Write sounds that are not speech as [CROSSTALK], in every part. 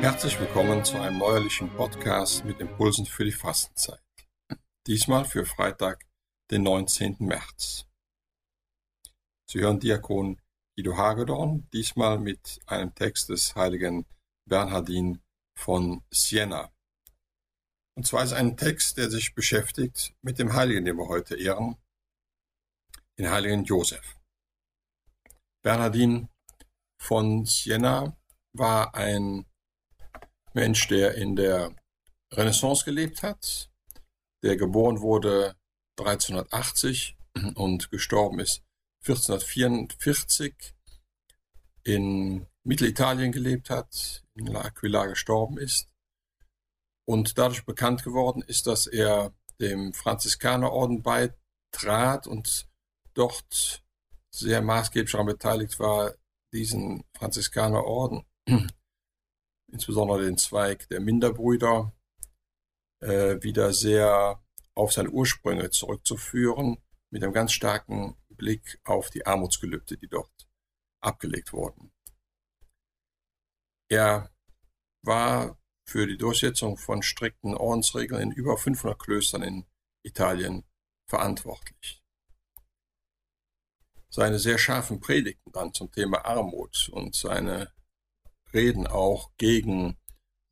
Herzlich willkommen zu einem neuerlichen Podcast mit Impulsen für die Fastenzeit. Diesmal für Freitag, den 19. März. Sie hören Diakon Guido Hagedorn, diesmal mit einem Text des heiligen Bernhardin von Siena. Und zwar ist ein Text, der sich beschäftigt mit dem Heiligen, den wir heute ehren, den heiligen Josef. Bernhardin von Siena war ein Mensch, der in der Renaissance gelebt hat, der geboren wurde 1380 und gestorben ist 1444 in Mittelitalien gelebt hat, in L'Aquila gestorben ist. Und dadurch bekannt geworden ist, dass er dem Franziskanerorden beitrat und dort sehr maßgeblich daran beteiligt war, diesen Franziskanerorden [CLEARS THROAT] insbesondere den Zweig der Minderbrüder, äh, wieder sehr auf seine Ursprünge zurückzuführen, mit einem ganz starken Blick auf die Armutsgelübde, die dort abgelegt wurden. Er war für die Durchsetzung von strikten Ordensregeln in über 500 Klöstern in Italien verantwortlich. Seine sehr scharfen Predigten dann zum Thema Armut und seine Reden auch gegen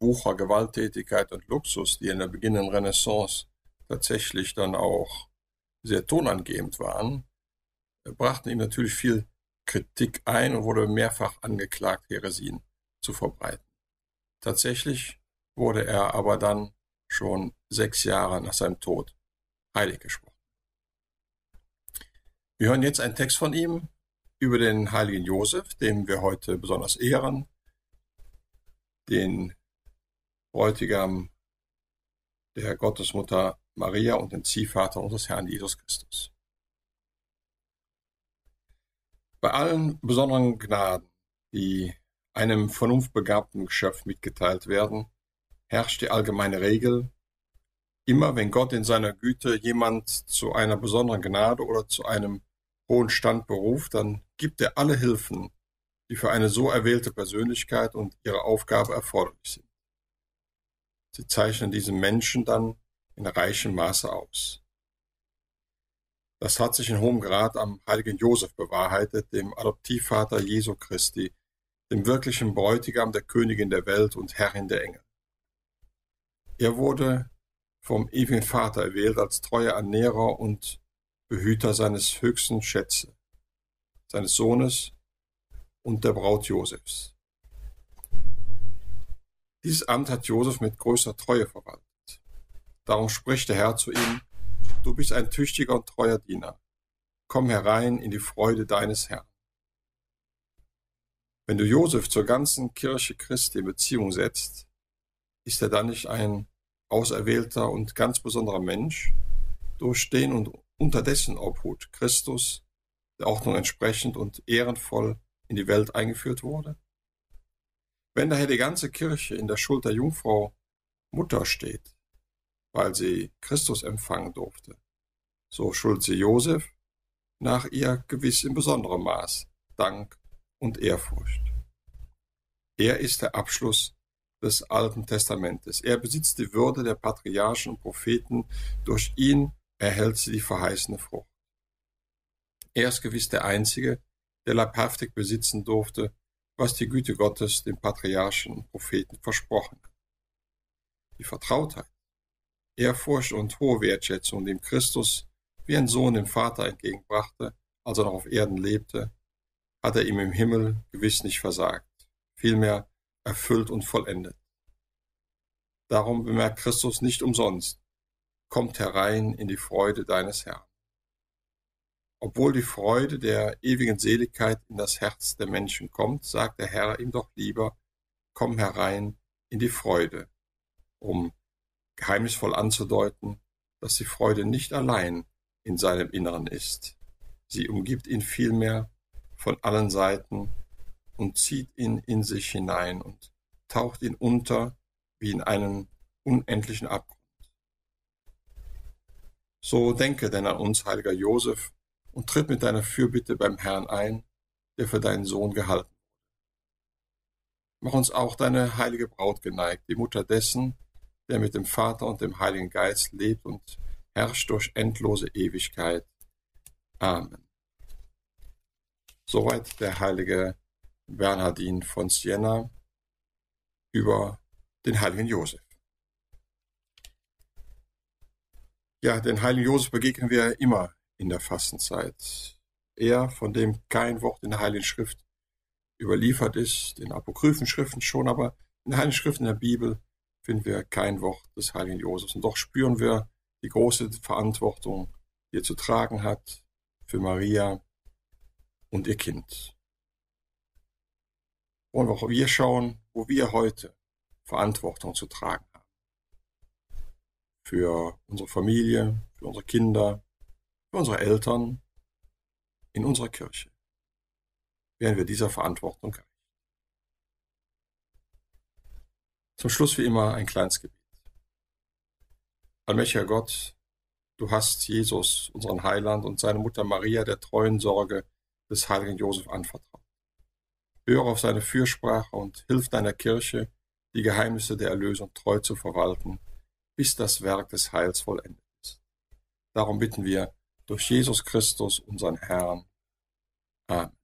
Wucher, Gewalttätigkeit und Luxus, die in der beginnenden Renaissance tatsächlich dann auch sehr tonangebend waren, brachten ihm natürlich viel Kritik ein und wurde mehrfach angeklagt, Heresien zu verbreiten. Tatsächlich wurde er aber dann schon sechs Jahre nach seinem Tod heilig gesprochen. Wir hören jetzt einen Text von ihm über den heiligen Josef, den wir heute besonders ehren, den Bräutigam der Gottesmutter Maria und den Ziehvater unseres Herrn Jesus Christus. Bei allen besonderen Gnaden, die einem vernunftbegabten Geschöpf mitgeteilt werden, herrscht die allgemeine Regel, immer wenn Gott in seiner Güte jemand zu einer besonderen Gnade oder zu einem hohen Stand beruft, dann gibt er alle Hilfen, die für eine so erwählte Persönlichkeit und ihre Aufgabe erforderlich sind. Sie zeichnen diesen Menschen dann in reichem Maße aus. Das hat sich in hohem Grad am heiligen Josef bewahrheitet, dem Adoptivvater Jesu Christi, dem wirklichen Bräutigam der Königin der Welt und Herrin der Engel. Er wurde vom ewigen Vater erwählt als treuer Ernährer und Behüter seines höchsten Schätze, seines Sohnes und der Braut Josefs. Dieses Amt hat Josef mit größter Treue verwaltet. Darum spricht der Herr zu ihm, du bist ein tüchtiger und treuer Diener. Komm herein in die Freude deines Herrn. Wenn du Josef zur ganzen Kirche Christi in Beziehung setzt, ist er dann nicht ein auserwählter und ganz besonderer Mensch, durch den und unter dessen Obhut Christus der Ordnung entsprechend und ehrenvoll in die Welt eingeführt wurde? Wenn daher die ganze Kirche in der Schuld der Jungfrau Mutter steht, weil sie Christus empfangen durfte, so schuld sie Josef nach ihr gewiss in besonderem Maß Dank und Ehrfurcht. Er ist der Abschluss des Alten Testamentes. Er besitzt die Würde der Patriarchen und Propheten. Durch ihn erhält sie die verheißene Frucht. Er ist gewiss der Einzige, der leibhaftig besitzen durfte, was die Güte Gottes den Patriarchen und Propheten versprochen hat. Die Vertrautheit, Ehrfurcht und hohe Wertschätzung, dem Christus wie ein Sohn dem Vater entgegenbrachte, als er noch auf Erden lebte, hat er ihm im Himmel gewiss nicht versagt, vielmehr erfüllt und vollendet. Darum bemerkt Christus nicht umsonst, kommt herein in die Freude deines Herrn. Obwohl die Freude der ewigen Seligkeit in das Herz der Menschen kommt, sagt der Herr ihm doch lieber, komm herein in die Freude, um geheimnisvoll anzudeuten, dass die Freude nicht allein in seinem Inneren ist. Sie umgibt ihn vielmehr von allen Seiten und zieht ihn in sich hinein und taucht ihn unter wie in einen unendlichen Abgrund. So denke denn an uns, heiliger Josef, und tritt mit deiner Fürbitte beim Herrn ein, der für deinen Sohn gehalten wurde. Mach uns auch deine heilige Braut geneigt, die Mutter dessen, der mit dem Vater und dem Heiligen Geist lebt und herrscht durch endlose Ewigkeit. Amen. Soweit der heilige Bernhardin von Siena über den heiligen Josef. Ja, den heiligen Josef begegnen wir immer in der Fastenzeit. Er, von dem kein Wort in der Heiligen Schrift überliefert ist, in apokryphen Schriften schon, aber in der Heiligen Schrift in der Bibel finden wir kein Wort des heiligen Josefs. Und doch spüren wir die große Verantwortung, die er zu tragen hat für Maria und ihr Kind. Und auch wir schauen, wo wir heute Verantwortung zu tragen haben. Für unsere Familie, für unsere Kinder, für unsere Eltern, in unserer Kirche. Werden wir dieser Verantwortung gerecht. Zum Schluss wie immer ein kleines Gebet. Allmächtiger Gott, du hast Jesus, unseren Heiland und seine Mutter Maria der treuen Sorge des heiligen Josef anvertraut. Höre auf seine Fürsprache und hilf deiner Kirche, die Geheimnisse der Erlösung treu zu verwalten, bis das Werk des Heils vollendet ist. Darum bitten wir durch Jesus Christus, unseren Herrn. Amen.